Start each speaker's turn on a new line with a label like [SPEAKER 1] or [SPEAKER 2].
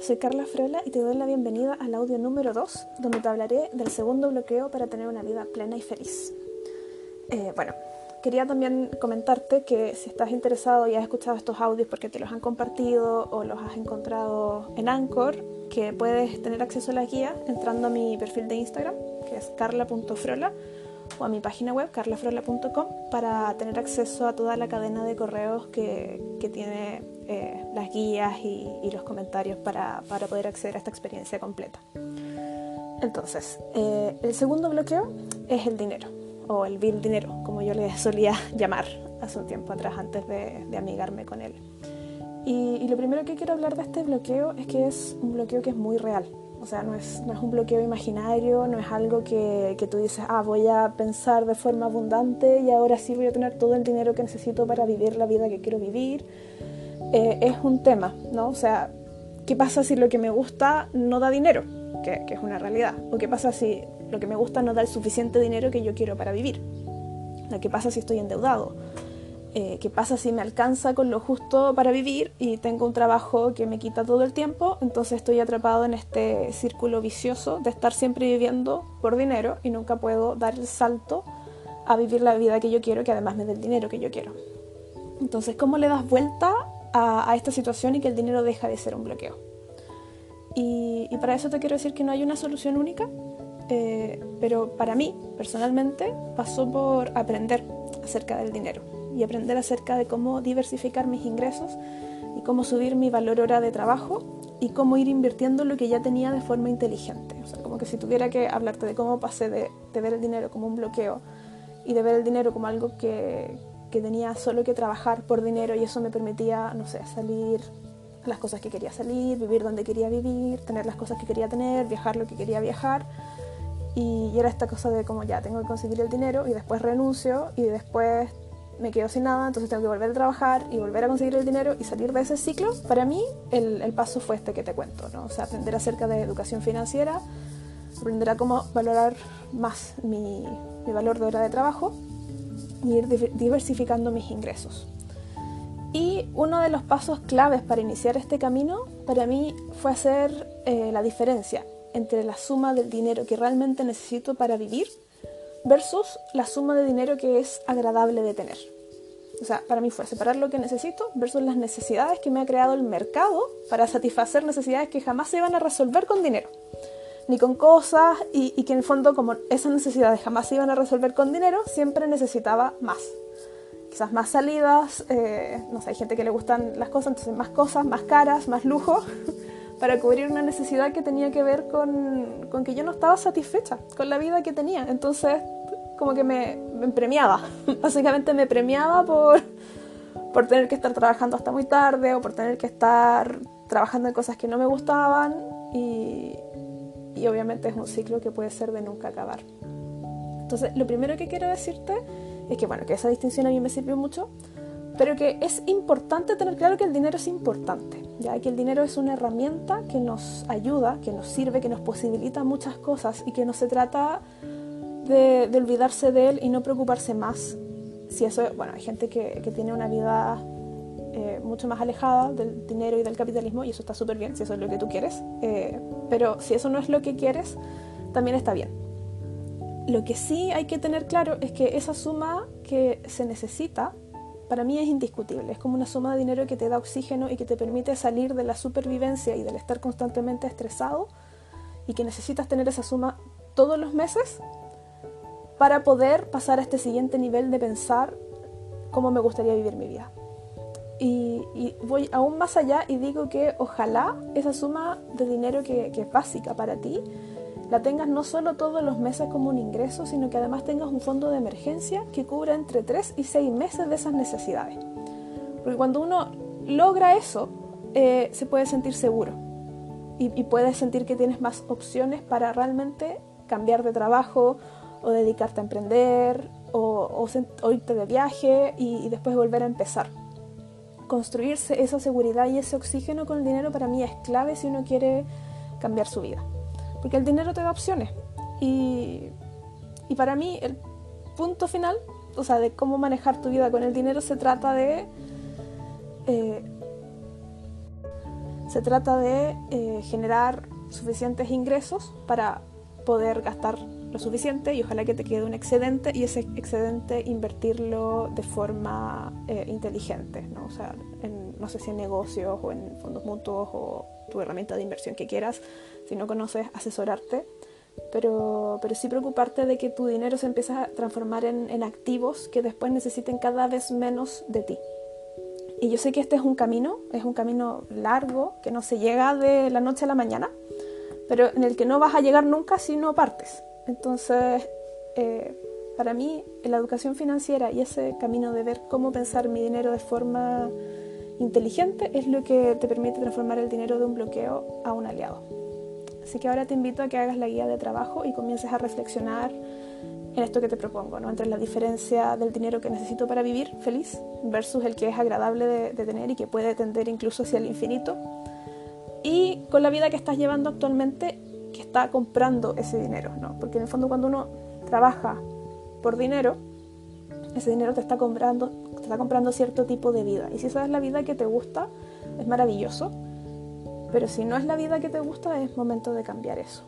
[SPEAKER 1] soy Carla Frola y te doy la bienvenida al audio número 2, donde te hablaré del segundo bloqueo para tener una vida plena y feliz. Eh, bueno, quería también comentarte que si estás interesado y has escuchado estos audios porque te los han compartido o los has encontrado en Anchor, que puedes tener acceso a la guía entrando a mi perfil de Instagram, que es carla.frola, o a mi página web, carlafrola.com, para tener acceso a toda la cadena de correos que, que tiene eh, las guías y, y los comentarios para, para, poder acceder a esta experiencia completa. Entonces, eh, el segundo bloqueo es el dinero, o el bill dinero, como yo le solía llamar hace un tiempo atrás antes de, de amigarme con él. Y, y, lo primero que quiero hablar de este bloqueo es que es un bloqueo que es muy real. O sea, no es, no es un bloqueo imaginario, no es algo que, que, tú dices, ah, voy a pensar de forma abundante y ahora sí voy a tener todo el dinero que necesito para vivir la vida que quiero vivir. Eh, es un tema, ¿no? O sea, ¿qué pasa si lo que me gusta no da dinero? Que, es una realidad. ¿O qué pasa si lo que me gusta no da el suficiente dinero que yo quiero para vivir? ¿Qué pasa si estoy endeudado? Eh, ¿Qué pasa si me alcanza con lo justo para vivir y tengo un trabajo que me quita todo el tiempo? Entonces estoy atrapado en este círculo vicioso de estar siempre viviendo por dinero y nunca puedo dar el salto a vivir la vida que yo quiero, que además me dé el dinero que yo quiero. Entonces, ¿cómo le das vuelta a, esta situación y que el dinero deja de ser un bloqueo? Y, para eso te quiero decir que no hay una solución única, eh, pero para mí, personalmente, pasó por aprender acerca del dinero y aprender acerca de cómo diversificar mis ingresos y cómo subir mi valor hora de trabajo y cómo ir invirtiendo lo que ya tenía de forma inteligente. O sea, como que si tuviera que hablarte de cómo pasé de ver el dinero como un bloqueo y de ver el dinero como algo que, que tenía solo que trabajar por dinero y eso me permitía, no sé, salir las cosas que quería salir, vivir donde quería vivir, tener las cosas que quería tener, viajar lo que quería viajar. Y, era esta cosa de como ya tengo que conseguir el dinero y después renuncio y después me quedo sin nada, entonces tengo que volver a trabajar y volver a conseguir el dinero y salir de ese ciclo. Para mí el, paso fue este que te cuento, ¿no? O sea, aprender acerca de educación financiera, aprender a cómo valorar más mi valor de hora de trabajo ir diversificando mis ingresos. Y uno de los pasos claves para iniciar este camino para mí fue hacer eh, la diferencia entre la suma del dinero que realmente necesito para vivir versus la suma de dinero que es agradable de tener. O sea, para mí fue separar lo que necesito versus las necesidades que me ha creado el mercado para satisfacer necesidades que jamás se iban a resolver con dinero, ni con cosas, y, y que en el fondo como esas necesidades jamás se iban a resolver con dinero, siempre necesitaba más. Quizás más salidas, eh, no sé, hay gente que le gustan las cosas, entonces más cosas, más caras, más lujo, para cubrir una necesidad que tenía que ver con, con que yo no estaba satisfecha con la vida que tenía. Entonces, como que me, me premiaba, básicamente me premiaba por, por tener que estar trabajando hasta muy tarde o por tener que estar trabajando en cosas que no me gustaban y, y obviamente es un ciclo que puede ser de nunca acabar. Entonces, lo primero que quiero decirte es que, bueno, que esa distinción a mí me sirvió mucho, pero que es importante tener claro que el dinero es importante, ya que el dinero es una herramienta que nos ayuda, que nos sirve, que nos posibilita muchas cosas y que no se trata de, de olvidarse de él y no preocuparse más. Si eso, bueno, hay gente que, que tiene una vida eh, mucho más alejada del dinero y del capitalismo y eso está súper bien si eso es lo que tú quieres, eh, pero si eso no es lo que quieres, también está bien. Lo que sí hay que tener claro es que esa suma que se necesita para mí es indiscutible. Es como una suma de dinero que te da oxígeno y que te permite salir de la supervivencia y del estar constantemente estresado y que necesitas tener esa suma todos los meses para poder pasar a este siguiente nivel de pensar cómo me gustaría vivir mi vida. Y, y voy aún más allá y digo que ojalá esa suma de dinero que, que es básica para ti la tengas no solo todos los meses como un ingreso, sino que además tengas un fondo de emergencia que cubra entre 3 y 6 meses de esas necesidades. Porque cuando uno logra eso, eh, se puede sentir seguro y, y puedes sentir que tienes más opciones para realmente cambiar de trabajo o dedicarte a emprender o, o, o irte de viaje y, y después volver a empezar. Construirse esa seguridad y ese oxígeno con el dinero para mí es clave si uno quiere cambiar su vida porque el dinero te da opciones. Y, y, para mí el punto final, o sea, de cómo manejar tu vida con el dinero se trata de... Eh, Se trata de eh, generar suficientes ingresos para poder gastar lo suficiente y ojalá que te quede un excedente y ese excedente invertirlo de forma eh, inteligente, ¿no? O no sé si en negocios o en fondos mutuos o tu herramienta de inversión que quieras, si no conoces, asesorarte, pero, pero sí preocuparte de que tu dinero se empiece a transformar en, en activos que después necesiten cada vez menos de ti. Y yo sé que este es un camino, es un camino largo, que no se llega de la noche a la mañana, pero en el que no vas a llegar nunca si no partes. Entonces, eh, para mí, la educación financiera y ese camino de ver cómo pensar mi dinero de forma inteligente es lo que te permite transformar el dinero de un bloqueo a un aliado. Así que ahora te invito a que hagas la guía de trabajo y comiences a reflexionar en esto que te propongo, ¿no? entre la diferencia del dinero que necesito para vivir feliz versus el que es agradable de, de tener y que puede tender incluso hacia el infinito, y con la vida que estás llevando actualmente está comprando ese dinero, ¿no? Porque en el fondo cuando uno trabaja por dinero, ese dinero te está comprando, te está comprando cierto tipo de vida. Y si esa es la vida que te gusta, es maravilloso. Pero si no es la vida que te gusta, es momento de cambiar eso.